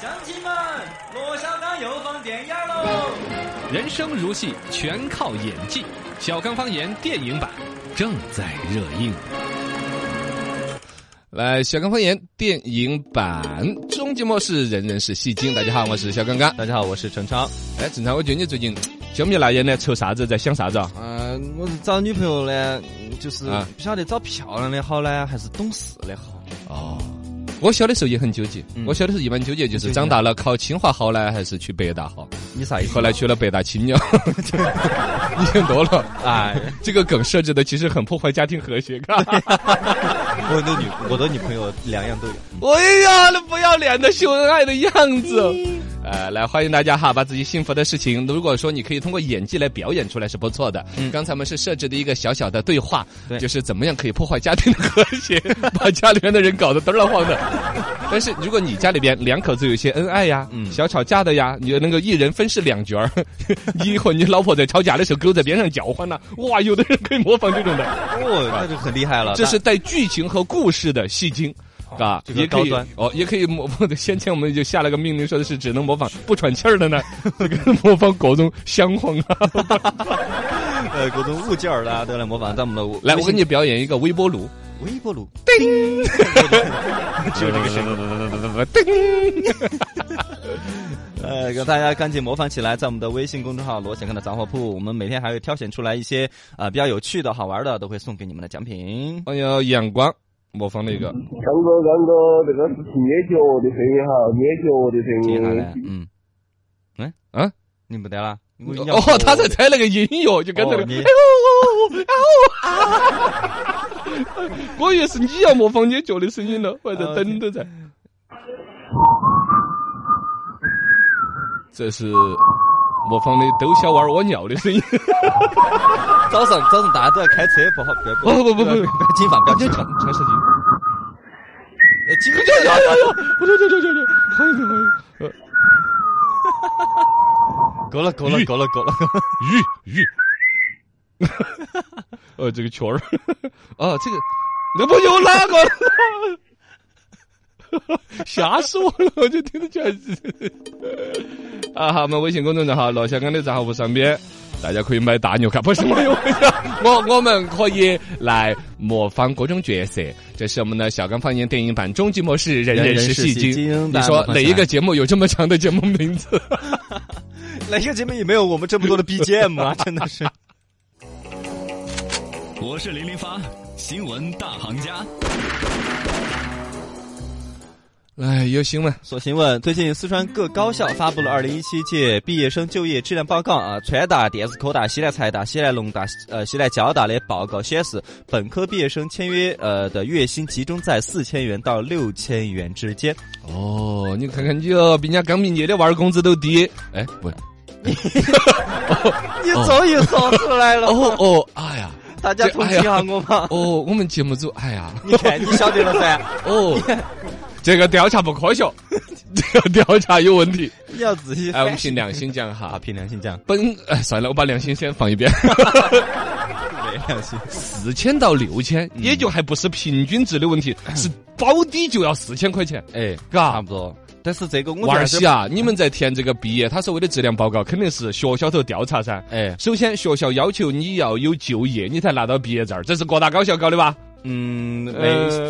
乡亲们，罗小刚又放电影喽！人生如戏，全靠演技。小刚方言电影版正在热映。来，小刚方言电影版终极模式，人人是戏精。大家好，我是小刚刚。大家好，我是陈超。哎，陈超，我觉得你最近焦眉难眼的，愁啥子？在想啥子啊？嗯、我是找女朋友呢，就是啊不晓得找漂亮的好呢，还是懂事的好。哦，我小的时候也很纠结。嗯我小的时候一般纠结就是长大了考清华好呢，还是去北大好？你啥意思？后来去了北大青鸟，你想多了。哎，这个梗设置的其实很破坏家庭和谐，嘎。我的女我的女朋友两样都有。哎呀，那不要脸的秀恩爱的样子。呃，来欢迎大家哈，把自己幸福的事情，如果说你可以通过演技来表演出来是不错的。嗯刚才我们是设置的一个小小的对话，对就是怎么样可以破坏家庭的和谐，把家里面的人搞得嘚儿了慌的。但是如果你家里边两口子有一些恩爱呀，嗯小吵架的呀，你就能够一人分饰两角儿，你和你老婆在吵架的时候，狗在边上叫唤呢，哇，有的人可以模仿这种的。哦，那就很厉害了。这是带剧情和故事的戏精。啊，这个也可以高端哦，也可以模仿的。先前我们就下了个命令，说的是只能模仿不喘气儿的呢，这个 模仿各种香黄啊。呃各种物件儿啦都来模仿在我们的来，我给你表演一个微波炉，微波炉。只有这个声音。叮，呃，给大家赶紧模仿起来，在我们的微信公众号“罗小康的杂货铺”，我们每天还会挑选出来一些啊、呃比较有趣的好玩的，都会送给你们的奖品。哎呀，阳光模仿了一个，刚哥，刚哥，这个是捏脚的声音哈，捏脚的声音。接下来，嗯，嗯啊，你没得了？哦，他在猜那个音乐，就跟那个，哦你哎呦哦哦，我以为是你要模仿捏脚的声音了，我还在等着在。这是模仿的逗小娃儿屙尿的声音。早上早上大家都在开车，不好，不要不不不不不要不要紧放，不要紧放。穿手机。呃，几个呀呀呀呀！我这这这这这，欢迎欢迎。呃够了，够了，够了，够了。鱼鱼。呃，这个圈儿，啊，这个，那不有哪个了？吓死我了！我就听得全是。啊，好，我们微信公众号“罗小刚”的账号上边，大家可以买大牛卡，不是没有 我我们可以来模仿各种角色。这是我们的小刚方言电影版终极模式，人人是戏精。精你说哪一个节目有这么长的节目名字？哪一个节目也没有我们这么多的 BGM 啊？真的是。我是零零发，新闻大行家。来，有新闻。说新闻，最近四川各高校发布了二零一七届毕业生就业质量报告啊。川大、电子科大、西南财大、西南农大、呃西南交大的报告显示，本科毕业生签约呃的月薪集中在四千元到六千元之间。哦，你看看你哦，比人家刚毕业的娃儿工资都低。哎，不是，你终于说出来了，哦哦，哎呀，大家同情下我嘛。哦，我们节目组，哎呀，你看，你晓得了噻。哦，这个调查不科学，这个调查有问题。你要自己哎，我们凭良心讲啊，哈，凭良心讲，本哎算了，我把良心先放一边。没良心。四千到六千，也就还不是平均值的问题，是保底就要四千块钱。哎，嘎差不多。但是这个我娃儿些啊，你们在填这个毕业他所谓的质量报告，肯定是学校头调查噻。哎，首先，学校要求你要有就业，你才拿到毕业证儿，这是各大高校搞的吧？嗯，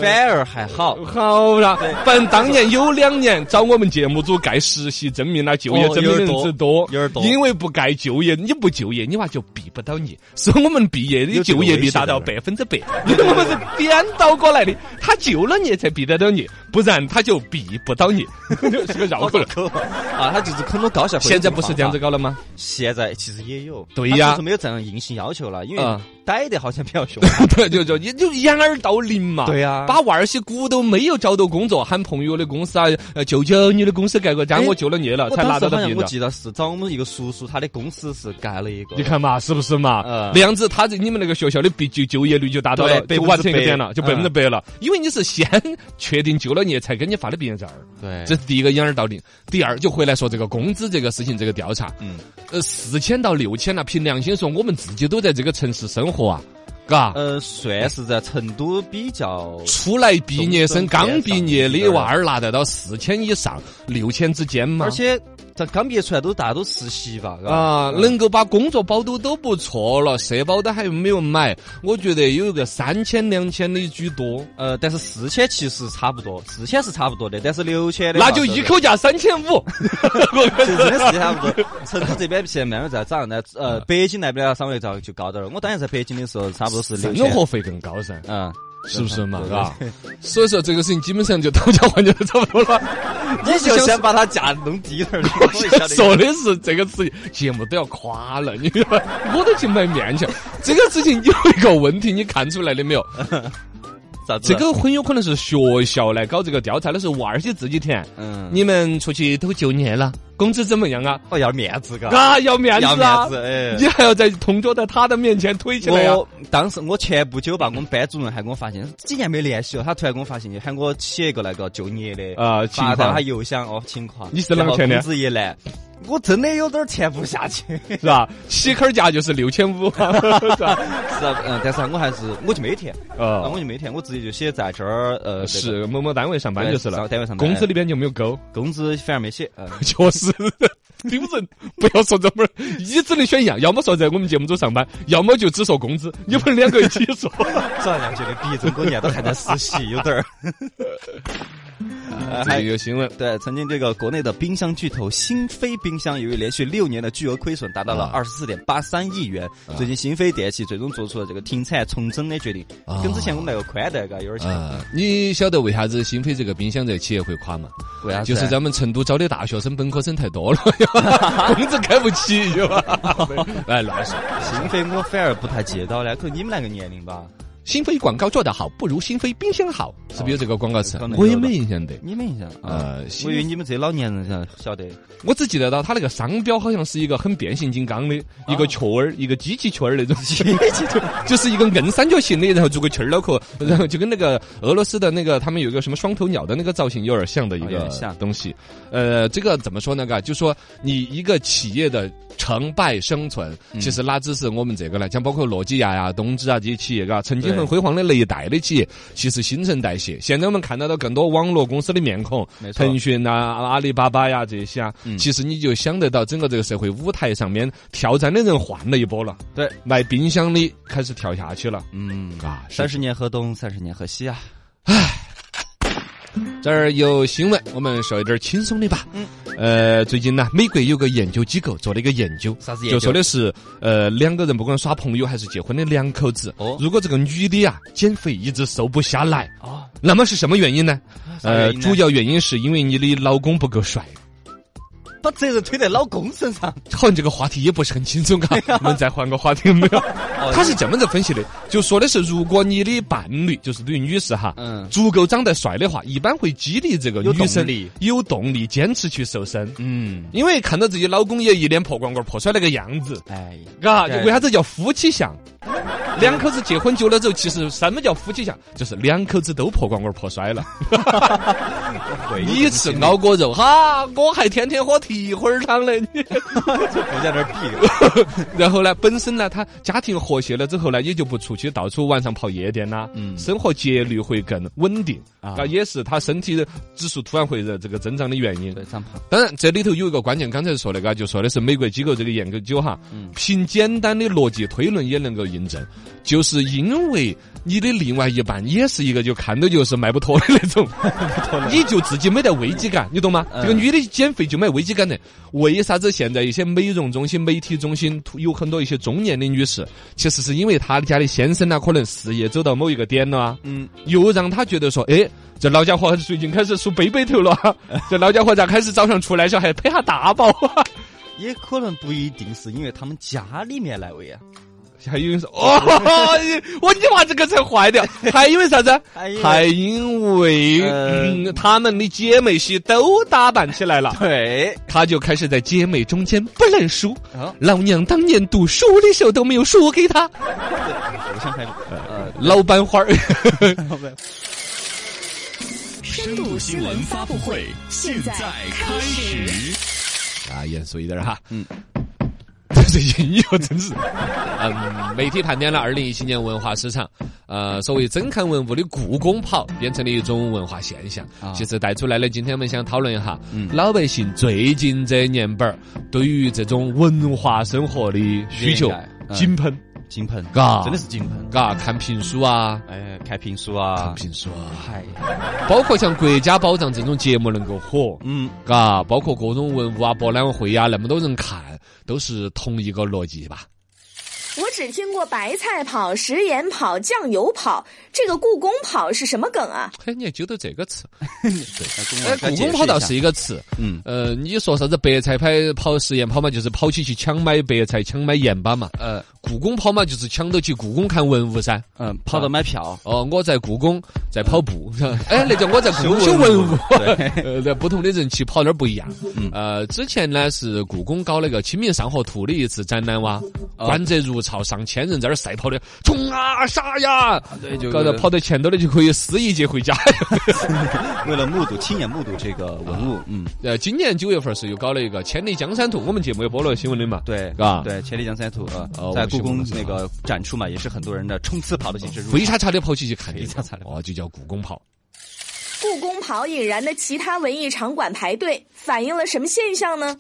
反而还好。好啦，反正当年有两年找我们节目组盖实习证明啦、就业证明的人之多，有点多因为不盖就业，你不就业，你娃就毕不到业。是我们毕业的就业率达到百分之百，我们是颠倒过来的。他救了你才毕得到你，不然他就毕不到你，是个绕口令。口啊，他就是很多高校现在不是这样子。搞了吗？现在其实也有，对呀就是没有这样硬性要求了，因为嗯逮的好像比较凶。对，就就你就掩耳盗铃嘛。对呀把娃儿些鼓都没有找到工作，喊朋友的公司啊，呃，舅舅你的公司盖个章，哎我救了业了，才拿到到毕业证。记得是找我们一个叔叔，他的公司是盖了一个你。看嘛，是不是嘛？嗯那样子，他在你们那个学校的毕就就业率就达到了，对就完成一个点了，就百分之百了。因为你是先确定救了业，才给你发的毕业证儿。对，这是第一个掩耳盗铃。第二，就回来说这个工资这个事情，这个调查，嗯，呃，四千到六千了，凭良心说，我们自己都在这个城市生活啊。嘎。呃，算是在成都比较出来毕业生刚毕业的娃儿拿得到四千以上，六千之间嘛。而且这刚毕业出来都大家都实习吧，啊，能够把工作保都都不错了，社保都还没有买，我觉得有一个三千两千的居多，呃，但是四千其实差不多，四千是差不多的，但是六千的那就一口价三千五。是真的是差不多。成都这边现在慢慢在涨，那呃，北京那边要稍微早就高点了。我当年在北京的时候，差不多是。生活费更高噻，嗯，是不是嘛？对嘎，所以说这个事情基本上就讨价还价就差不多了。你就想把它价弄低一下想说的是这个事情，节目都要垮了，你我都去买面去。这个事情有一个问题，你看出来了没有？啥子？这个很有可能是学校来搞这个调查的时候，娃儿些自己填。嗯，你们出去都就业了，工资怎么样啊？哦要面子嘎，啊，要面子要啊！面子哎。你还要在同桌在他的面前推起来呀、我当时我前不久吧，我们班主任还给我发信几年没联系了，他突然给我发信息，喊我写一个那个就业的啊情况他邮箱哦情况。你是啷个填的工资一来，我真的有点儿填不下去。是吧？起坎儿价就是六千五，是吧？是啊，嗯，但是我还是我就没填，啊，呃，我就没填，我直接就写在这儿，呃，是某某单位上班就是了对，单位上班工资里边就没有勾，工资反而没写，呃，确实。丢人！不要说这么儿，你只能选一样，要么说在我们节目组上班，要么就只说工资，你们两个一起说。这样觉得比这么多年都还在实习，有点儿。这个有新闻，对，曾经这个国内的冰箱巨头新飞冰箱，由于连续六年的巨额亏损，达到了啊二十四点八三亿元。最近新飞电器最终做出了这个停产重整的决定，啊跟之前我们那个宽带嘎有点像。呃，你晓得为啥子新飞这个冰箱这个企业会垮吗？为啥？就是咱们成都招的大学生、本科生太多了，工资开不起，是吧？哎，乱说。新飞我反而不太记得到呢，可能你们那个年龄吧，新飞广告做得好，不如新飞冰箱好，是不是有这个广告词我也没印象的。你没印象啊？呃，我以为你们这老年人晓晓得。我只记得到它那个商标好像是一个很变形金刚的一个雀儿，一个机器雀儿那种，就是一个硬三角形的，然后做个气儿脑壳，然后就跟那个俄罗斯的那个他们有一个什么双头鸟的那个造型有点像的一个东西。呃，这个怎么说呢？嘎，就说你一个企业的成败生存，嗯其实哪只是我们这个来讲，包括诺基亚呀、东芝啊这些企业，嘎，曾经对很辉煌的那一代的企业，其实新陈代谢。现在我们看到的更多网络公司的面孔，腾讯呐、阿里巴巴呀这些啊，嗯其实你就想得到整个这个社会舞台上面挑战的人换了一波了，对，卖冰箱的开始跳下去了嗯啊。三十年河东，三十年河西啊。这儿有新闻，我们说一点轻松的吧。嗯，呃，最近呢，美国有个研究机构做了一个研究，啥子研究就说的是，呃，两个人不管耍朋友还是结婚的两口子，哦如果这个女的呀减肥一直瘦不下来，哦，那么是什么原因呢？呃，主要原因是因为你的老公不够帅。把责任推在老公身上。好像这个话题也不是很轻松，嘎，我们再换个话题有没有？哦他是这么子分析的，就说的是，如果你的伴侣就是女女士哈，嗯足够长得帅的话，一般会激励这个女生动力有动力坚持去瘦身。嗯，因为看到自己老公也一脸破光光、破摔那个样子，哎呀，嘎，对就为啥子叫夫妻相？两口子结婚久了之后，其实什么叫夫妻相？就是两口子都破光光、破摔了。你吃熬锅肉，哈，我还天天喝蹄花儿汤嘞。你 不在那儿比。然后呢，本身呢，他家庭和谐了之后呢，也就不出去到处晚上跑夜店啦，嗯。生活节律会更稳定。啊。啊，也是他身体的指数突然会这个增长的原因。对，长胖。当然，这里头有一个关键，刚才说那个，就说的是美国机构这个研究哈，嗯。凭简单的逻辑推论也能够印证，就是因为你的另外一半也是一个就看到就是迈不脱的那种，你就自己没得危机感，你懂吗？嗯。这个女的减肥就没危机感的，为啥子现在一些美容中心、美体中心有很多一些中年的女士，其实是因为他家的先生呢，可能事业走到某一个点了啊，嗯，又让他觉得说，哎。这老家伙最近开始梳背背头了啊，这老家伙咋开始早上出来时候还拍下大包啊？也可能不一定是因为他们家里面那位啊，还因为说哦，我你娃这个才坏掉，还因为啥子？还因为还因为呃嗯，她们的姐妹些都打扮起来了，对，他就开始在姐妹中间不认输。啊，老娘当年读书的时候都没有输给他，我想开呃，老板花儿。深度新闻发布会现在开始。啊，严肃一点哈。嗯。这音乐真是，嗯，媒体盘点了二零一七年文化市场，呃，所谓真看文物的故宫跑变成了一种文化现象。啊。其实带出来的，今天我们想讨论一下，嗯。老百姓最近这年本儿对于这种文化生活的需求井喷，金盆，嘎。真的是金盆。嘎，看评书啊。哎，看评书看啊，评书啊，嗨，包括像国家宝藏这种节目能够火，嗯，嘎，包括各种文物啊、博览会啊，那么多人看，都是同一个逻辑吧？我只听过白菜跑、食盐跑、酱油跑，这个故宫跑是什么梗啊？嘿，你还揪到这个词？哎 哎，故宫跑倒是一个词。嗯，呃，你说啥子白菜跑跑食盐跑嘛，就是跑起去抢买白菜、抢买盐巴嘛。呃故宫跑嘛，就是抢到去故宫看文物噻。嗯，跑到买票，哦，我在故宫在跑步，哎，那叫我在故宫 修文物。呃，在不同的人去跑那儿不一样。嗯呃，之前呢是故宫搞那个《清明上河图》的一次展览哇，哦观者如潮，上千人在那儿赛跑的，冲啊杀呀！对，就搞得跑到前头的就可以撕一节回家。为了目睹亲眼目睹这个文物，嗯，呃，今年九月份是又搞了一个《千里江山图》，我们节目也播了新闻的嘛。对，嘎对，千里江山图啊哦，在故宫那个展出嘛，也是很多人的冲刺跑的形式入飞场。叉叉的跑起去看的飞叉叉地哦，就叫故宫跑。故宫跑引燃的其他文艺场馆排队，反映了什么现象呢？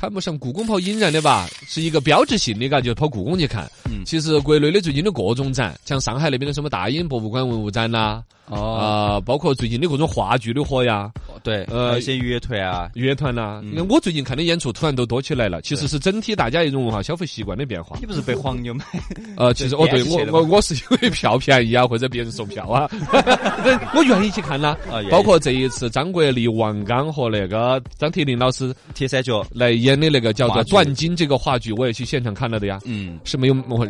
谈不上故宫跑引燃的吧，是一个标志性的，嘎，就跑故宫去看。嗯其实国内的最近的各种展，像上海那边的什么大英博物馆文物展呐、哦，啊，包括最近的各种话剧的火呀，对，呃一些乐团啊，乐团呐、那我最近看的演出突然都多起来了，其实是整体大家一种文化消费习惯的变化。你不是被黄牛买？呃，其实 哦，对我我我是因为票便宜啊，或者别人送票啊，我愿意去看呐、包括这一次张国立、王刚和那个张铁林老师铁三角，来演的那个叫做《话剧断金》这个话剧，我也去现场看了的呀。嗯，是没有我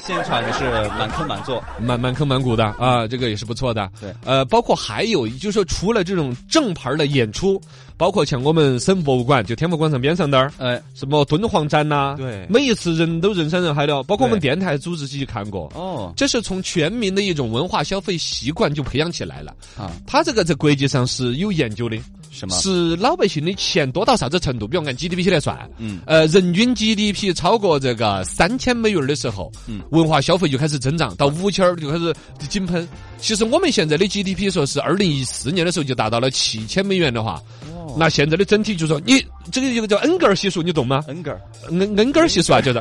现场也是满坑满座，满满坑满谷的啊，这个也是不错的。对，呃，包括还有就是说，除了这种正牌的演出，包括像我们省博物馆，就天府广场边上那儿，哎，什么敦煌展呐、对。每一次人都人山人海的，包括我们电台组织去看过。哦，这是从全民的一种文化消费习惯就培养起来了。啊，他这个在国际上是有研究的，什么？是老百姓的钱多到啥子程度？比如按 GDP 来算，嗯，呃，人均 GDP 超过这个三千美元的时候，嗯文化消费就开始增长，到五千儿就开始井喷。其实我们现在的 GDP 说是二零一四年的时候就达到了七千美元的话，哦那现在的整体就说你这个有个叫恩格尔系数，你懂吗？恩格尔，恩恩格尔系数啊，就是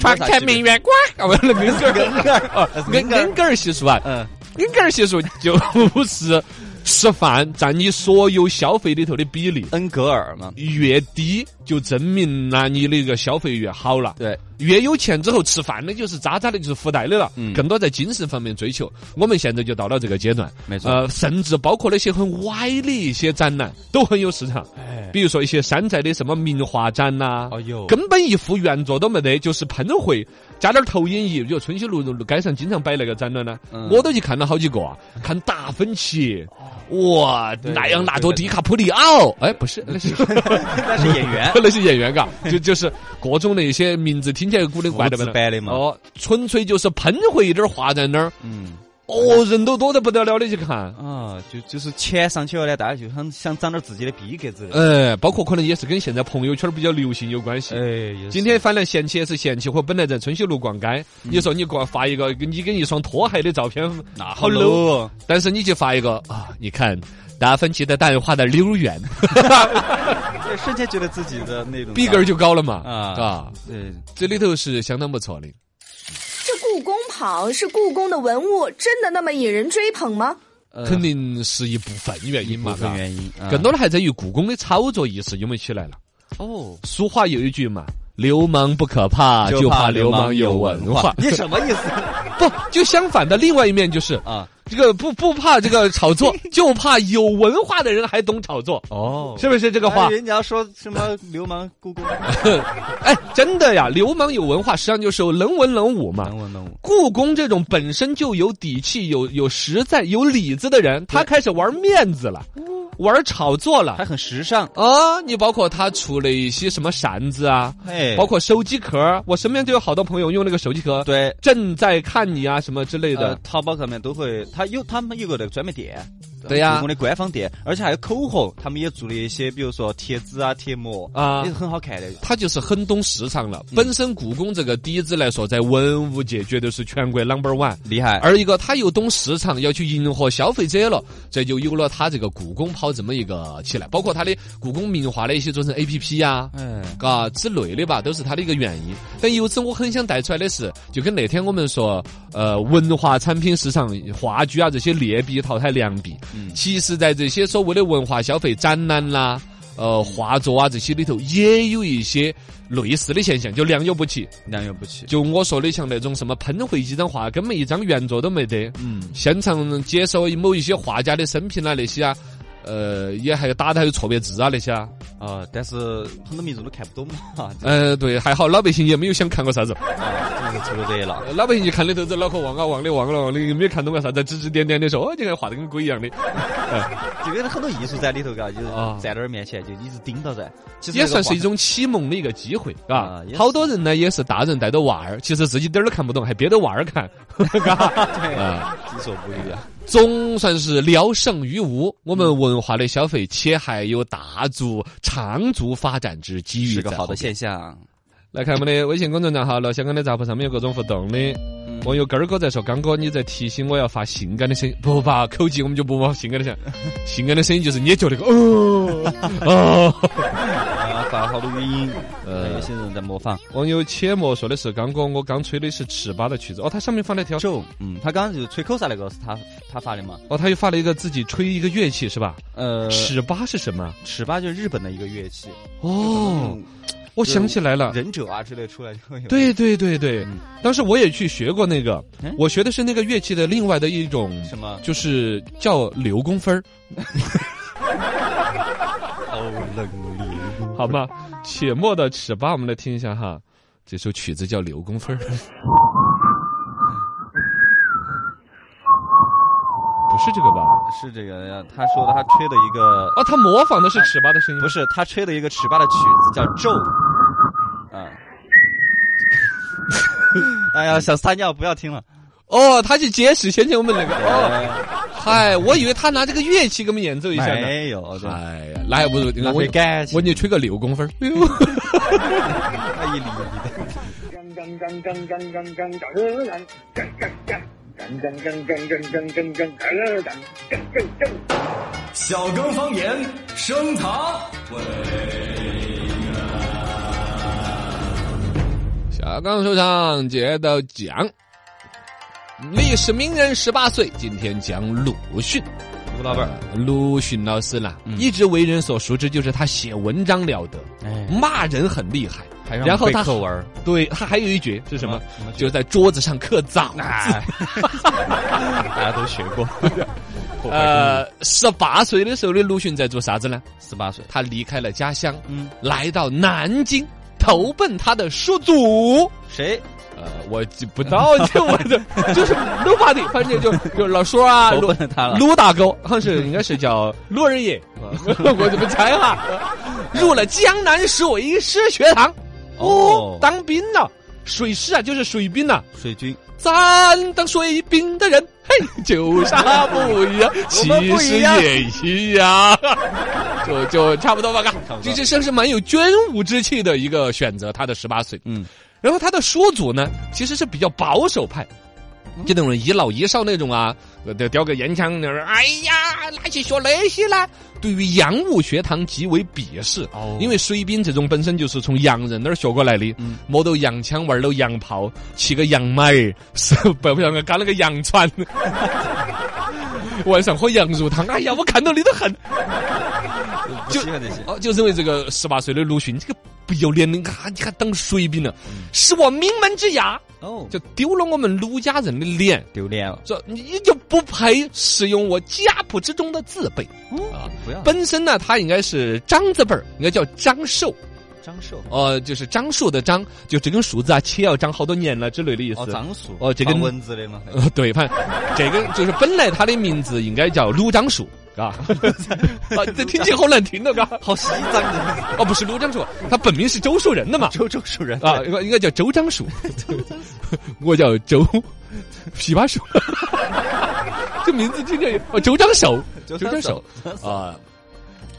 房产名媛瓜，啊，恩格尔恩格尔啊，恩恩格尔系数啊，嗯，恩格尔系数就是吃饭占你所有消费里头的比例。恩格尔嘛，越低就证明了你的一个消费越好了。对，越有钱之后吃饭的就是渣渣的，就是附带的了。嗯更多在精神方面追求。我们现在就到了这个阶段，没错呃，甚至包括那些很歪的一些展览都很有市场。哎，比如说一些山寨的什么名画展呐、哦哟，根本一幅原作都没得，就是喷绘加点儿投影仪。比如春熙路街上经常摆那个展览呢，嗯我都去看了好几个啊。看达芬奇，哇，对莱昂纳多、迪卡普里奥，哎，不是，那是那是演员，那是演员嘎，就就是各种那些名字听起来古灵怪的复制版的嘛哦，纯粹就是喷绘一点儿画在那儿，嗯。哦，人都多得不得了的去看。啊，就就是钱上去了呢，大家就想想长点自己的逼格子。哎，包括可能也是跟现在朋友圈比较流行有关系。哎，今天反正嫌弃也是嫌弃，或本来在春熙路逛街，你说你给我发一个你跟一双拖鞋的照片，那好哦但是你就发一个啊，你看达芬奇的蛋画的溜圆，对瞬间觉得自己的那种 逼格儿就高了嘛。啊啊，对，这里头是相当不错的。这故宫跑是故宫的文物真的那么引人追捧吗？呃肯定是一部分原因嘛，部分原因，啊更多的还在于故宫的炒作意识有没有起来了。哦，俗话有一句嘛，流氓不可怕，就怕流氓有文化。你什么意思 不，就相反的，另外一面就是啊？这个不不怕这个炒作，就怕有文化的人还懂炒作，哦，是不是这个话？人家说什么流氓故宫，哎，真的呀，流氓有文化，实际上就是能文能武嘛。能文能武，故宫这种本身就有底气、有有实在、有里子的人，他开始玩面子了，玩炒作了。还。很时尚，啊，你包括他出了一些什么扇子啊，哎，包括手机壳，我身边就有好多朋友用那个手机壳，对。正在看你啊什么之类呃的，，淘宝上面都会，他有他们有个那个专卖店，对呀故宫的官方店，而且还有口红，他们也做了一些，比如说贴纸啊、贴膜啊也是很好看的。他就是很懂市场了。本身故宫这个底子来说，在文物界绝对是全国 number one。厉害，而一个，他又懂市场，要去迎合消费者了，这就有了他这个故宫跑这么一个起来，包括他的故宫名画的一些做成 A P P 呀、嗯，嘎之类的吧，都是他的一个原因。但由此我很想带出来的是，就跟那天我们说，呃，文化产品市场、话剧啊这些劣币淘汰良币，嗯其实在这些所谓的文化消费展览啦。呃，画作啊这些里头也有一些类似的现象，就良莠不齐。良莠不齐。就我说的，像那种什么喷绘几张画，根本一张原作都没得。嗯，现场解说某一些画家的生平啊那些啊，呃，也还打的还有错别字啊那些啊。啊，但是很多民众都看不懂嘛，这呃，对，还好老百姓也没有想看过啥子。啊，这个凑热闹。呃 老百姓就看里头这脑壳望啊望的望了望的，没有看懂个啥子，指指点点的说，哦，这个画的跟鬼一样的。这个很多艺术在里头，嘎，就是啊站在那儿面前就一直盯到噻。其实也算是一种启蒙的一个机会，嘎啊好多人呢也是大人带着娃儿，其实自己点儿都看不懂，还憋着娃儿看，嘎。啊，己所不欲啊。总算是聊胜于无。我们文化的消费，且还有大足长足发展之机遇，是个好的。现象。来看我们的微信公众账号“老香港的账户”上面有各种互动的。网友根儿哥在说：“刚哥，你在提醒我要发性感的声音，不发口技我们就不发性感的声音。性感的声音就是捏脚那个哦哦。发好多语音，呃，有些人在模仿。网友切莫说的是：“刚哥，我刚吹的是尺八的曲子。哦，他上面发了一条，咒，嗯，他刚刚就是吹口哨那个是他他发的嘛？哦，他又发了一个自己吹一个乐器是吧？呃，尺八是什么？尺八就是日本的一个乐器。哦，我想起来了。”忍者啊之类出来就会有。对对对对，当时我也去学过那个，我学的是那个乐器的另外的一种，什么？就是叫刘公分儿，哦，冷。好吗？且末的尺八，我们来听一下哈，这首曲子叫刘公分儿。不是这个吧？是这个，他说的他吹的一个，哦，他模仿的是尺八的声音，不是他吹的一个尺八的曲子叫咒。啊。哎呀，想撒尿，不要听了。哦，他去解释先前我们那个哦，哎嗨，我以为他拿这个乐器给我们演奏一下呢。没有，哎呀，那还不如我费感我给你吹个六公分。哎呦。小刚方言升堂。下岗首长接到讲，历史名人十八岁，今天讲鲁迅。吴老板儿，鲁迅老师呢，嗯一直为人所熟知，就是他写文章了得，哎，骂人很厉害。然后他课文对他还有一绝是什么？就在桌子上刻枣字。哎，大家都学过。呃，十八岁的时候的鲁迅在做啥子呢？十八岁，他离开了家乡，嗯，来到南京，投奔他的叔祖。谁？呃，我记不到这我的，就是鲁法的，反正就就老叔啊，投鲁奔他了。卢大哥，好像是应该是叫卢二爷，我怎么猜哈。入了江南水师学堂，哦哦，当兵了。水师啊，就是水兵呐、水军，咱当水兵的人，嘿，就啥 不一样，其实也一样，就就差不多吧，嘎这这算是蛮有捐武之气的一个选择。他的十八岁，嗯，然后他的叔祖呢，其实是比较保守派，就那种一老一少那种啊，呃叼个烟枪那儿，哎呀，哪去学那些呢？对于洋务学堂极为鄙视，哦。因为水兵这种本身就是从洋人那儿学过来的，嗯。摸到洋枪，玩到洋炮，骑个洋马儿，是不不要搞了个洋船，晚上喝羊肉汤，哎呀，我看到你都恨。就。哦，就认为这个十八岁的鲁迅这个不要脸的，啊，你还当水兵了，是我名门之牙，哦，就丢了我们鲁家人的脸。丢脸了。说你就不配使用我家谱之中的字辈啊！不要。本身呢，他应该是张字辈儿，应该叫张寿，张寿。呃，就是樟树的樟，就这根树子啊，且要长好多年了之类的意思。哦，樟树。哦这个放蚊子的嘛。呃，对，反正这个就是本来它的名字应该叫鲁樟树，嘎，啊，这听起来好难听的，嘎。好西藏的。哦，不是鲁樟树，他本名是周树人的嘛。周周树人啊，应该应该叫周樟树，我叫周枇杷树。这名字听着哦，周樟寿，周周长寿啊。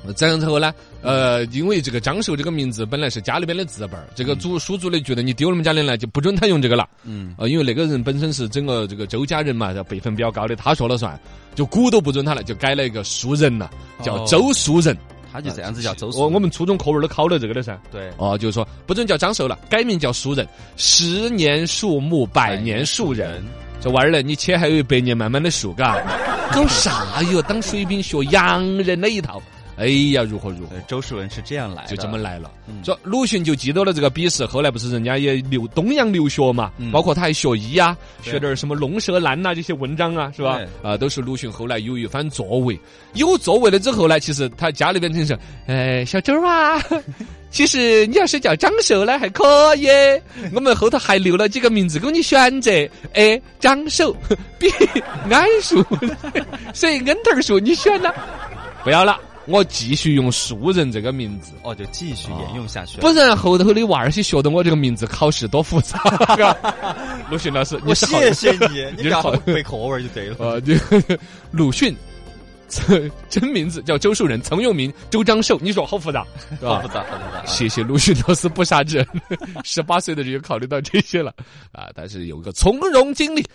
然后呢，呃，因为这个张寿这个名字本来是家里边的字辈儿，这个祖叔祖的觉得你丢了我们家的来，就不准他用这个了。嗯，呃，因为那个人本身是整个这个周家人嘛，辈分比较高的，他说了算，就鼓都不准他了，就改了一个叔人了，叫哦周叔人。他就这样子叫周我树。我们初中课文都考了这个的噻。对，哦，就是说不准叫张寿了，改名叫树人，十年树木，百年树人。这娃儿呢，你且还有一百年慢慢的树，嘎，搞啥哟？当水兵学洋人那一套。哎呀，如何如何，周树文是这样来的，就这么来了。嗯说鲁迅就记到了这个笔试，后来不是人家也留东洋留学嘛，嗯包括他还学医啊，学点儿什么龙舌兰呐、这些文章啊，是吧对？啊，都是鲁迅后来有一番作为。有作为了之后呢，其实他家里边真是，哎，小周啊。其实你要是叫张寿呢，还可以。我们后头还留了几个名字供你选择。A. 张寿，B. 桉树，C. 恩头树，你选呢？不要了，我继续用树人这个名字。哦，就继续沿用下去了。不然后头的娃儿些学的我这个名字考试多复杂。鲁 迅老师，你我是好谢谢 你，你不要你是好背课文就对了。呃，这鲁迅。真真名字叫周树人，曾用名周张寿。你说好复杂，是吧？好复杂，好复杂。谢谢鲁迅老师不杀之恩，十八岁的人就考虑到这些了啊！但是有个从容经历，